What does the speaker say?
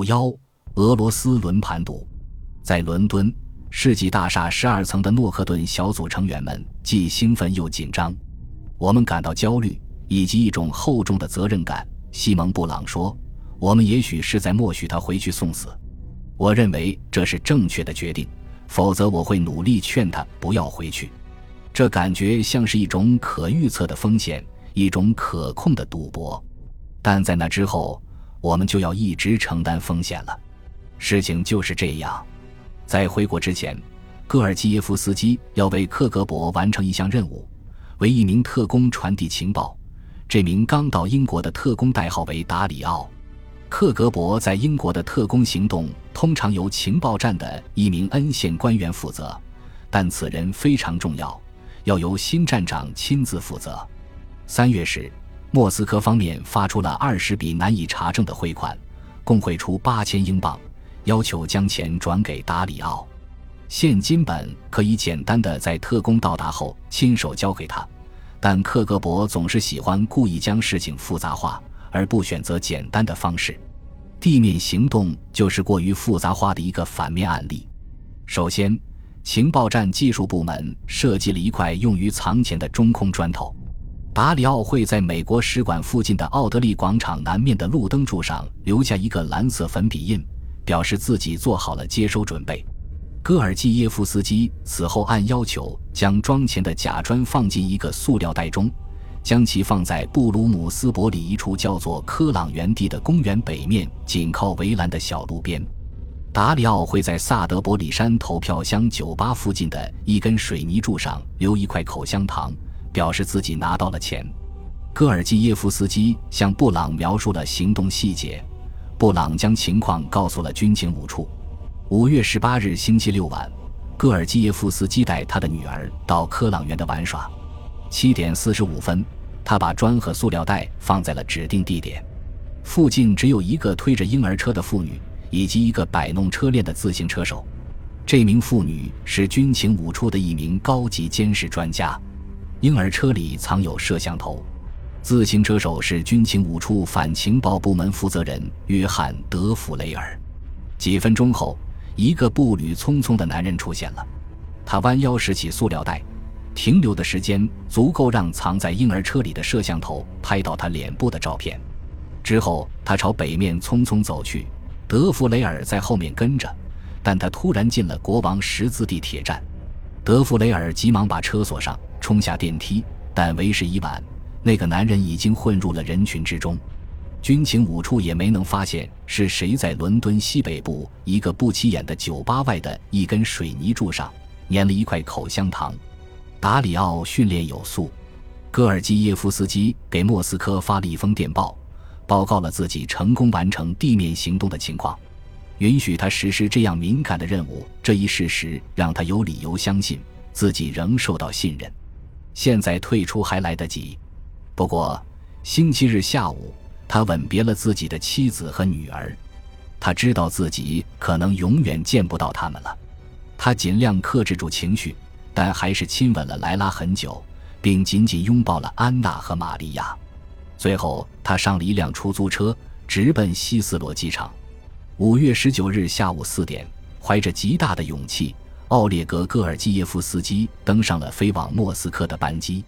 五幺，俄罗斯轮盘赌。在伦敦世纪大厦十二层的诺克顿小组成员们既兴奋又紧张，我们感到焦虑以及一种厚重的责任感。西蒙·布朗说：“我们也许是在默许他回去送死。我认为这是正确的决定，否则我会努力劝他不要回去。这感觉像是一种可预测的风险，一种可控的赌博。但在那之后，我们就要一直承担风险了。事情就是这样。在回国之前，戈尔基耶夫斯基要为克格勃完成一项任务，为一名特工传递情报。”这名刚到英国的特工代号为达里奥。克格勃在英国的特工行动通常由情报站的一名恩县官员负责，但此人非常重要，要由新站长亲自负责。三月时，莫斯科方面发出了二十笔难以查证的汇款，共汇出八千英镑，要求将钱转给达里奥。现金本可以简单的在特工到达后亲手交给他。但克格勃总是喜欢故意将事情复杂化，而不选择简单的方式。地面行动就是过于复杂化的一个反面案例。首先，情报站技术部门设计了一块用于藏钱的中空砖头。达里奥会在美国使馆附近的奥德利广场南面的路灯柱上留下一个蓝色粉笔印，表示自己做好了接收准备。戈尔基耶夫斯基此后按要求将装钱的假砖放进一个塑料袋中，将其放在布鲁姆斯伯里一处叫做科朗园地的公园北面紧靠围栏的小路边。达里奥会在萨德伯里山投票箱酒吧附近的一根水泥柱上留一块口香糖，表示自己拿到了钱。戈尔基耶夫斯基向布朗描述了行动细节，布朗将情况告诉了军情五处。五月十八日星期六晚，戈尔基耶夫斯基带他的女儿到科朗园的玩耍。七点四十五分，他把砖和塑料袋放在了指定地点。附近只有一个推着婴儿车的妇女，以及一个摆弄车链的自行车手。这名妇女是军情五处的一名高级监视专家。婴儿车里藏有摄像头。自行车手是军情五处反情报部门负责人约翰·德弗雷尔。几分钟后。一个步履匆匆的男人出现了，他弯腰拾起塑料袋，停留的时间足够让藏在婴儿车里的摄像头拍到他脸部的照片。之后，他朝北面匆匆走去，德弗雷尔在后面跟着，但他突然进了国王十字地铁站。德弗雷尔急忙把车锁上，冲下电梯，但为时已晚，那个男人已经混入了人群之中。军情五处也没能发现是谁在伦敦西北部一个不起眼的酒吧外的一根水泥柱上粘了一块口香糖。达里奥训练有素，戈尔基耶夫斯基给莫斯科发了一封电报，报告了自己成功完成地面行动的情况，允许他实施这样敏感的任务。这一事实让他有理由相信自己仍受到信任。现在退出还来得及。不过，星期日下午。他吻别了自己的妻子和女儿，他知道自己可能永远见不到他们了。他尽量克制住情绪，但还是亲吻了莱拉很久，并紧紧拥抱了安娜和玛利亚。最后，他上了一辆出租车，直奔希斯罗机场。五月十九日下午四点，怀着极大的勇气，奥列格·戈尔基耶夫斯基登上了飞往莫斯科的班机。